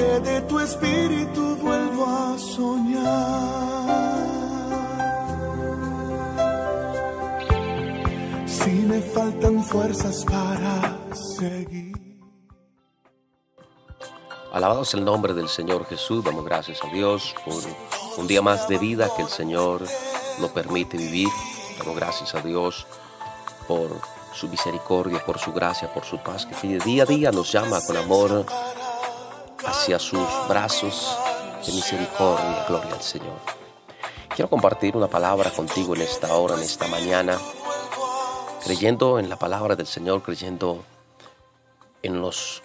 que de tu espíritu vuelvo a soñar. Si me faltan fuerzas para seguir. Alabados el nombre del Señor Jesús, damos gracias a Dios por un día más de vida que el Señor nos permite vivir. Damos gracias a Dios por su misericordia, por su gracia, por su paz, que día a día nos llama con amor hacia sus brazos de misericordia. Gloria al Señor. Quiero compartir una palabra contigo en esta hora, en esta mañana, creyendo en la palabra del Señor, creyendo en los,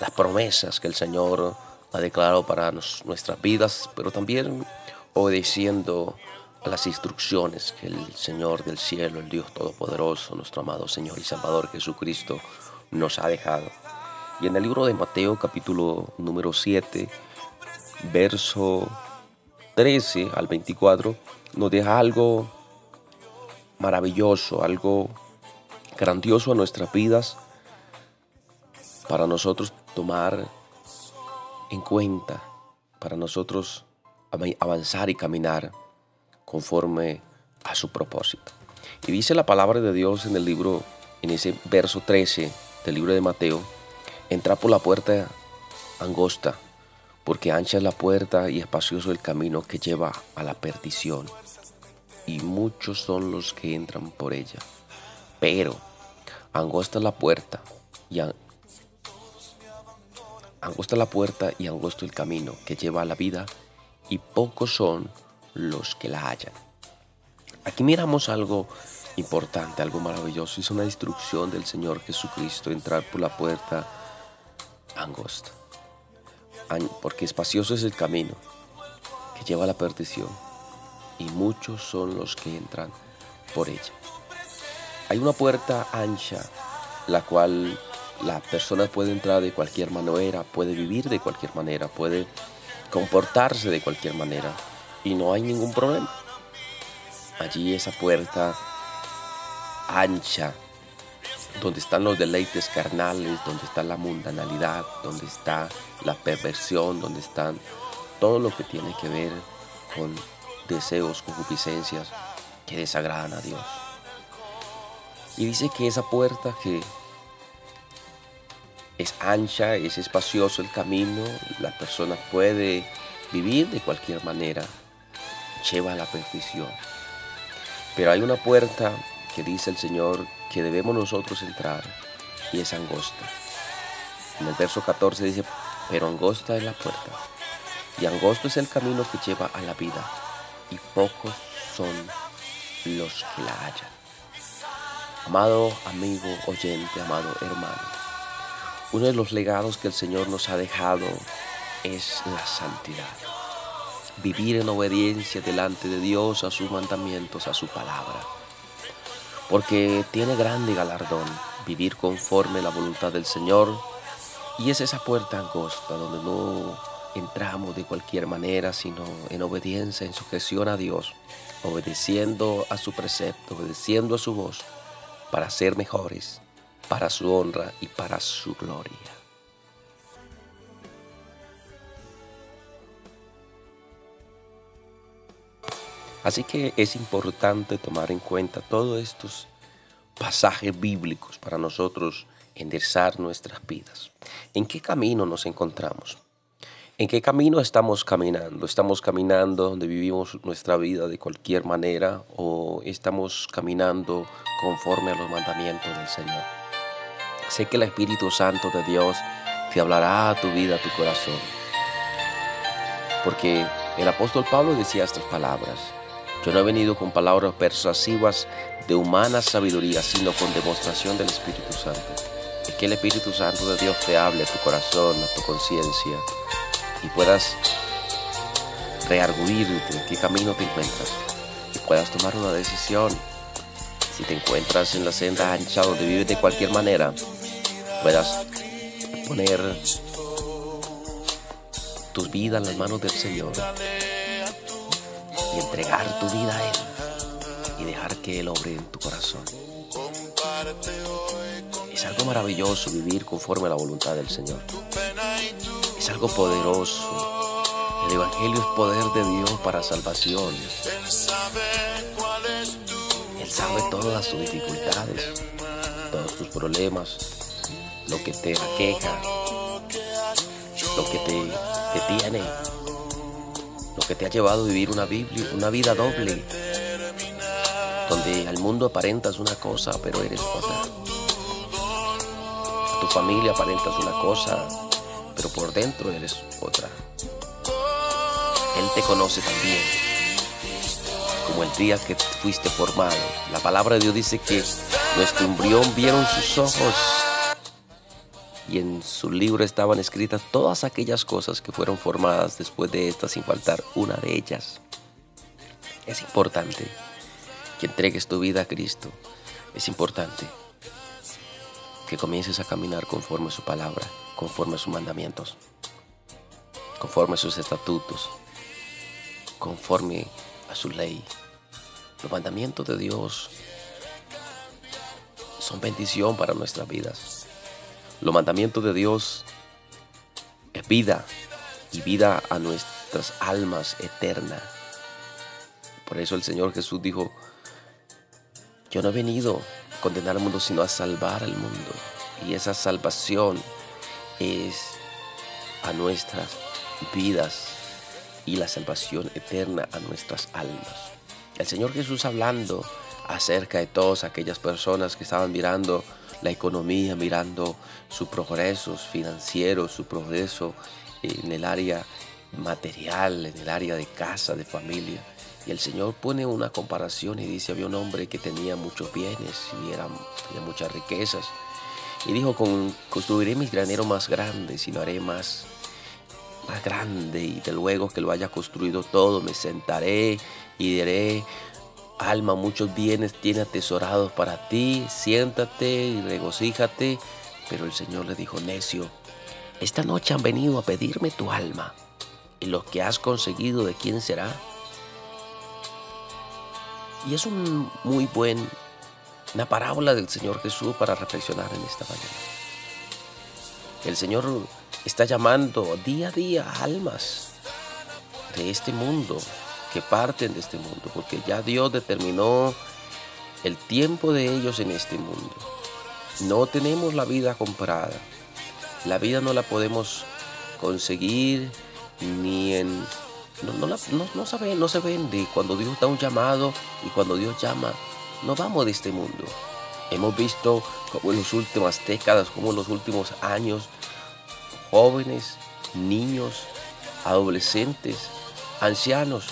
las promesas que el Señor ha declarado para nuestras vidas, pero también obedeciendo a las instrucciones que el Señor del cielo, el Dios Todopoderoso, nuestro amado Señor y Salvador Jesucristo nos ha dejado. Y en el libro de Mateo capítulo número 7, verso 13 al 24, nos deja algo maravilloso, algo grandioso a nuestras vidas para nosotros tomar en cuenta, para nosotros avanzar y caminar conforme a su propósito. Y dice la palabra de Dios en el libro, en ese verso 13 del libro de Mateo, entra por la puerta angosta, porque ancha es la puerta y espacioso el camino que lleva a la perdición, y muchos son los que entran por ella. Pero angosta es la puerta y angosta la puerta y angosto el camino que lleva a la vida, y pocos son los que la hallan. Aquí miramos algo importante, algo maravilloso. Es una instrucción del Señor Jesucristo entrar por la puerta angosta. Porque espacioso es el camino que lleva a la perdición y muchos son los que entran por ella. Hay una puerta ancha, la cual la persona puede entrar de cualquier manera, puede vivir de cualquier manera, puede comportarse de cualquier manera y no hay ningún problema. Allí esa puerta ancha, donde están los deleites carnales, donde está la mundanalidad, donde está la perversión, donde están todo lo que tiene que ver con deseos, concupiscencias que desagradan a Dios. Y dice que esa puerta que es ancha, es espacioso el camino, la persona puede vivir de cualquier manera, lleva a la perdición. Pero hay una puerta que dice el Señor que debemos nosotros entrar y es angosta. En el verso 14 dice, pero angosta es la puerta y angosto es el camino que lleva a la vida y pocos son los que la hallan. Amado amigo, oyente, amado hermano, uno de los legados que el Señor nos ha dejado es la santidad. Vivir en obediencia delante de Dios, a sus mandamientos, a su palabra. Porque tiene grande galardón vivir conforme la voluntad del Señor. Y es esa puerta angosta donde no entramos de cualquier manera, sino en obediencia, en sujeción a Dios, obedeciendo a su precepto, obedeciendo a su voz, para ser mejores para su honra y para su gloria. Así que es importante tomar en cuenta todos estos pasajes bíblicos para nosotros enderezar nuestras vidas. ¿En qué camino nos encontramos? ¿En qué camino estamos caminando? ¿Estamos caminando donde vivimos nuestra vida de cualquier manera o estamos caminando conforme a los mandamientos del Señor? Sé que el Espíritu Santo de Dios te hablará a tu vida, a tu corazón. Porque el apóstol Pablo decía estas palabras. Yo no he venido con palabras persuasivas de humana sabiduría, sino con demostración del Espíritu Santo. Es que el Espíritu Santo de Dios te hable a tu corazón, a tu conciencia, y puedas rearguirte en qué camino te encuentras, y puedas tomar una decisión. Si te encuentras en la senda ancha donde vives de cualquier manera, puedas poner tus vidas en las manos del Señor entregar tu vida a Él y dejar que Él obre en tu corazón. Es algo maravilloso vivir conforme a la voluntad del Señor. Es algo poderoso. El Evangelio es poder de Dios para salvación. Él sabe todas tus dificultades, todos tus problemas, lo que te aqueja, lo que te detiene, que te ha llevado a vivir una, Biblia, una vida doble, donde al mundo aparentas una cosa, pero eres otra. A tu familia aparentas una cosa, pero por dentro eres otra. Él te conoce también, como el día que fuiste formado. La palabra de Dios dice que nuestro embrión vieron sus ojos y en su libro estaban escritas todas aquellas cosas que fueron formadas después de esta sin faltar una de ellas. Es importante que entregues tu vida a Cristo. Es importante que comiences a caminar conforme a su palabra, conforme a sus mandamientos, conforme a sus estatutos, conforme a su ley. Los mandamientos de Dios son bendición para nuestras vidas. Los mandamientos de Dios es vida y vida a nuestras almas eterna. Por eso el Señor Jesús dijo, yo no he venido a condenar al mundo, sino a salvar al mundo. Y esa salvación es a nuestras vidas y la salvación eterna a nuestras almas. El Señor Jesús hablando acerca de todas aquellas personas que estaban mirando la economía, mirando sus progresos financieros, su progreso en el área material, en el área de casa, de familia. Y el Señor pone una comparación y dice, había un hombre que tenía muchos bienes y era, muchas riquezas. Y dijo, construiré mis graneros más grandes y lo haré más, más grande. Y de luego que lo haya construido todo, me sentaré y diré, Alma, muchos bienes tiene atesorados para ti, siéntate y regocíjate. Pero el Señor le dijo, necio, esta noche han venido a pedirme tu alma, y lo que has conseguido de quién será. Y es un muy buen, una parábola del Señor Jesús para reflexionar en esta mañana. El Señor está llamando día a día almas de este mundo que parten de este mundo, porque ya Dios determinó el tiempo de ellos en este mundo. No tenemos la vida comprada. La vida no la podemos conseguir ni en... No, no, no, se, no se vende. Cuando Dios da un llamado y cuando Dios llama, no vamos de este mundo. Hemos visto como en las últimas décadas, como en los últimos años, jóvenes, niños, adolescentes, ancianos,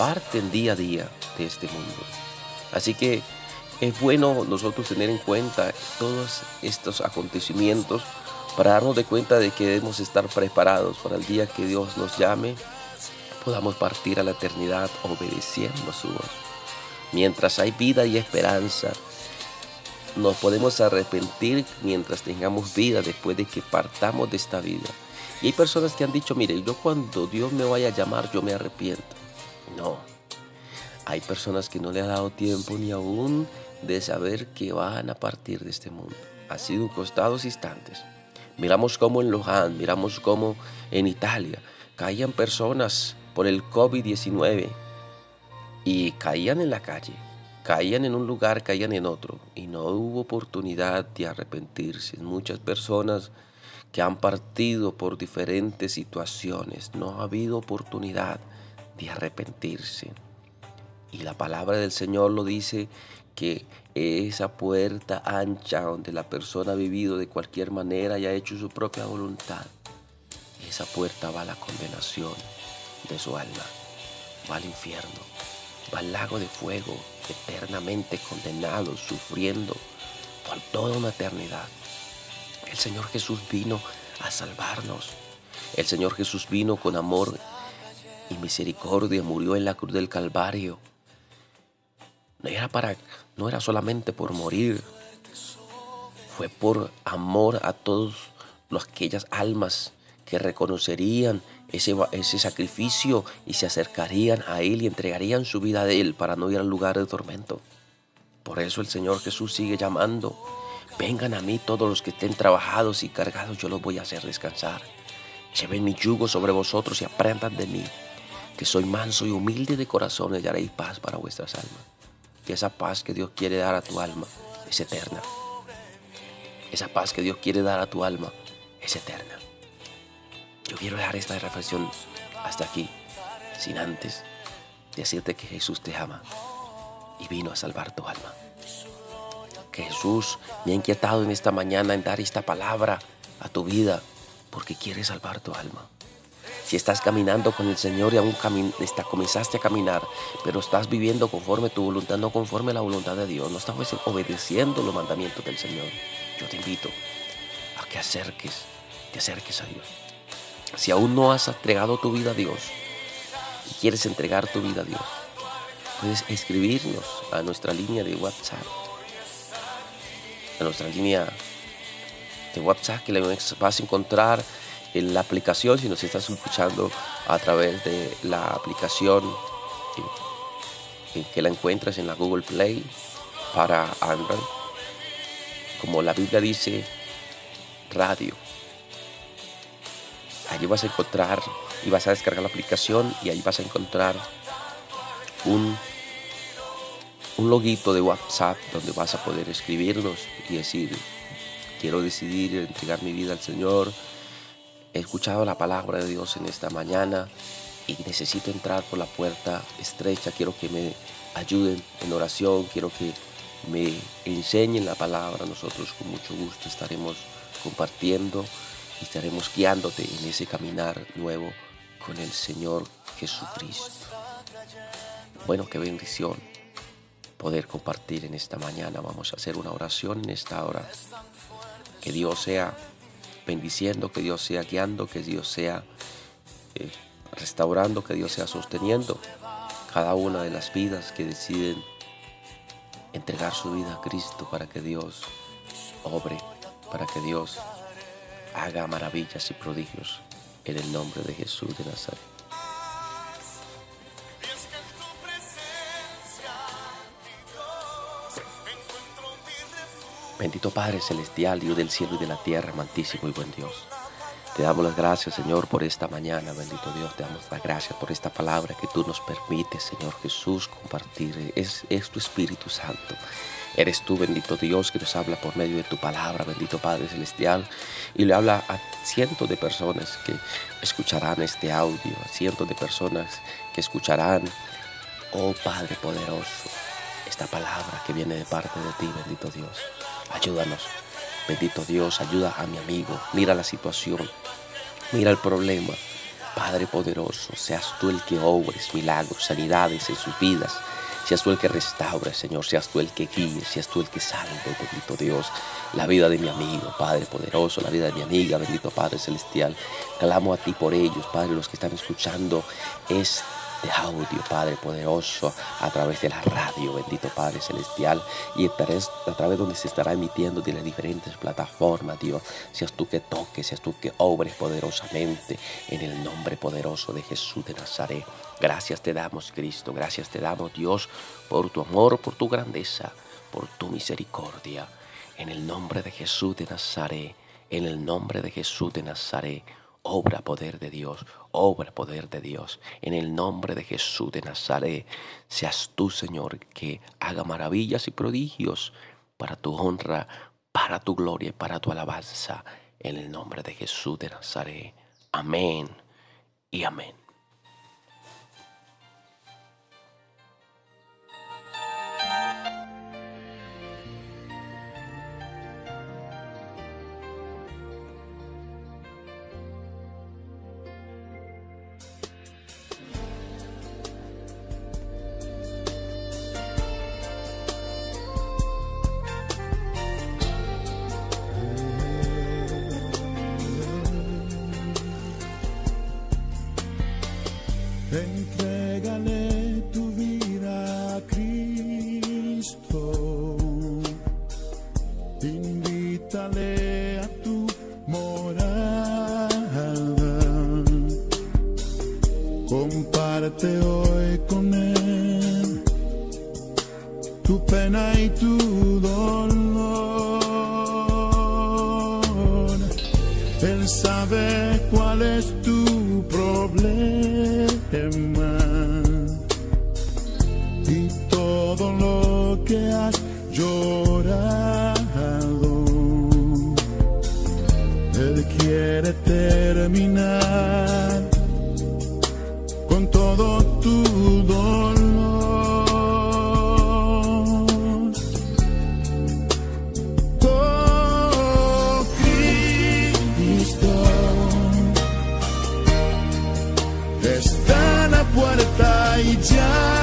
parten día a día de este mundo. Así que es bueno nosotros tener en cuenta todos estos acontecimientos para darnos de cuenta de que debemos estar preparados para el día que Dios nos llame, podamos partir a la eternidad obedeciendo su voz. Mientras hay vida y esperanza, nos podemos arrepentir mientras tengamos vida después de que partamos de esta vida. Y hay personas que han dicho, mire, yo cuando Dios me vaya a llamar, yo me arrepiento. No. Hay personas que no le ha dado tiempo ni aún de saber que van a partir de este mundo. Ha sido costados instantes. Miramos cómo en Luján, miramos cómo en Italia caían personas por el COVID-19 y caían en la calle, caían en un lugar, caían en otro y no hubo oportunidad de arrepentirse. Muchas personas que han partido por diferentes situaciones, no ha habido oportunidad de arrepentirse. Y la palabra del Señor lo dice que esa puerta ancha donde la persona ha vivido de cualquier manera y ha hecho su propia voluntad, esa puerta va a la condenación de su alma, va al infierno, va al lago de fuego, eternamente condenado, sufriendo por toda una eternidad. El Señor Jesús vino a salvarnos. El Señor Jesús vino con amor y misericordia murió en la cruz del Calvario. No era, para, no era solamente por morir, fue por amor a todas aquellas almas que reconocerían ese, ese sacrificio y se acercarían a Él y entregarían su vida a Él para no ir al lugar de tormento. Por eso el Señor Jesús sigue llamando, vengan a mí todos los que estén trabajados y cargados, yo los voy a hacer descansar. Lleven mi yugo sobre vosotros y aprendan de mí, que soy manso y humilde de corazón y haréis paz para vuestras almas. Que esa paz que Dios quiere dar a tu alma es eterna. Esa paz que Dios quiere dar a tu alma es eterna. Yo quiero dejar esta reflexión hasta aquí, sin antes decirte que Jesús te ama y vino a salvar tu alma. Que Jesús me ha inquietado en esta mañana en dar esta palabra a tu vida porque quiere salvar tu alma. Si estás caminando con el Señor y aún comenzaste a caminar, pero estás viviendo conforme tu voluntad, no conforme la voluntad de Dios, no estás obedeciendo los mandamientos del Señor, yo te invito a que acerques, te acerques a Dios. Si aún no has entregado tu vida a Dios y quieres entregar tu vida a Dios, puedes escribirnos a nuestra línea de WhatsApp, a nuestra línea de WhatsApp que le vas a encontrar en la aplicación si nos estás escuchando a través de la aplicación que la encuentras en la Google Play para Android. Como la Biblia dice, radio. Allí vas a encontrar y vas a descargar la aplicación y ahí vas a encontrar un, un loguito de WhatsApp donde vas a poder escribirnos y decir, quiero decidir entregar mi vida al Señor. He escuchado la palabra de Dios en esta mañana y necesito entrar por la puerta estrecha. Quiero que me ayuden en oración, quiero que me enseñen la palabra. Nosotros con mucho gusto estaremos compartiendo y estaremos guiándote en ese caminar nuevo con el Señor Jesucristo. Bueno, qué bendición poder compartir en esta mañana. Vamos a hacer una oración en esta hora. Que Dios sea bendiciendo, que Dios sea guiando, que Dios sea eh, restaurando, que Dios sea sosteniendo cada una de las vidas que deciden entregar su vida a Cristo para que Dios obre, para que Dios haga maravillas y prodigios en el nombre de Jesús de Nazaret. Bendito Padre Celestial, Dios del cielo y de la tierra, amantísimo y buen Dios. Te damos las gracias, Señor, por esta mañana, bendito Dios. Te damos las gracias por esta palabra que tú nos permites, Señor Jesús, compartir. Es, es tu Espíritu Santo. Eres tú, bendito Dios, que nos habla por medio de tu palabra, bendito Padre Celestial, y le habla a cientos de personas que escucharán este audio, a cientos de personas que escucharán, oh Padre poderoso, esta palabra que viene de parte de ti, bendito Dios. Ayúdanos. Bendito Dios, ayuda a mi amigo. Mira la situación. Mira el problema. Padre poderoso, seas tú el que obres milagros, sanidades en sus vidas. Seas tú el que restaure, Señor. Seas tú el que guíe. Seas tú el que salve, bendito Dios. La vida de mi amigo, Padre poderoso. La vida de mi amiga, bendito Padre celestial. Clamo a ti por ellos, Padre. Los que están escuchando es de audio, Padre poderoso, a través de la radio, bendito Padre celestial, y a través, través donde se estará emitiendo de las diferentes plataformas, Dios. Seas tú que toques, seas tú que obres poderosamente en el nombre poderoso de Jesús de Nazaret. Gracias te damos, Cristo, gracias te damos, Dios, por tu amor, por tu grandeza, por tu misericordia. En el nombre de Jesús de Nazaret, en el nombre de Jesús de Nazaret. Obra poder de Dios, obra poder de Dios. En el nombre de Jesús de Nazaret, seas tú, Señor, que haga maravillas y prodigios para tu honra, para tu gloria y para tu alabanza. En el nombre de Jesús de Nazaret. Amén y amén. Invítale a tu morada. Comparte hoy con Él tu pena y tu dolor. Él quiere terminar con todo tu dolor. Oh, Cristo está en la puerta y ya.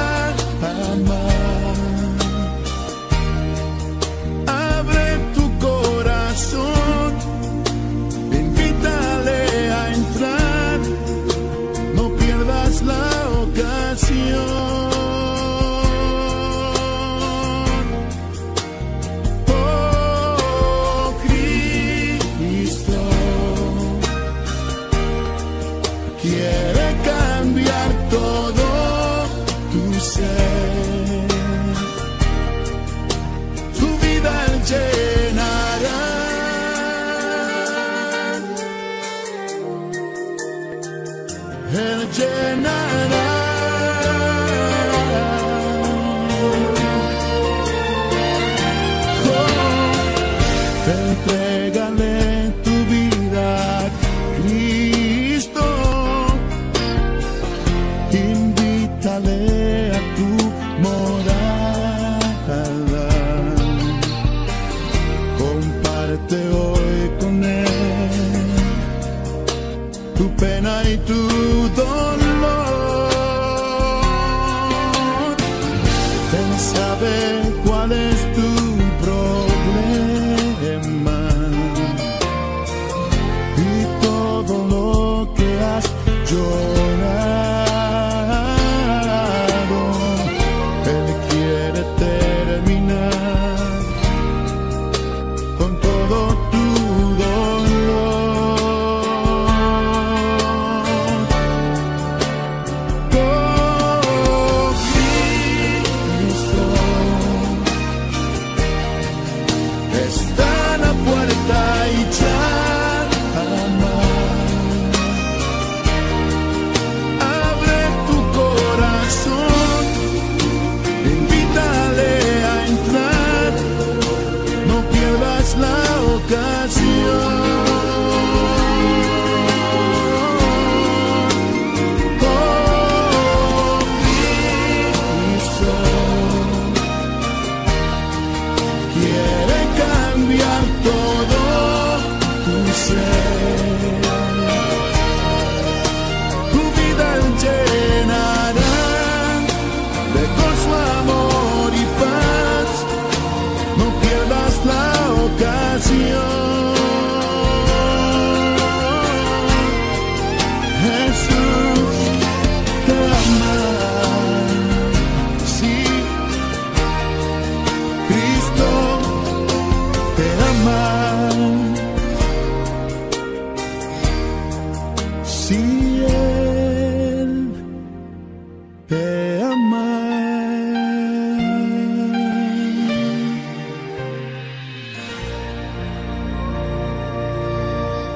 Sempre. y todo lo que has yo la ocasión.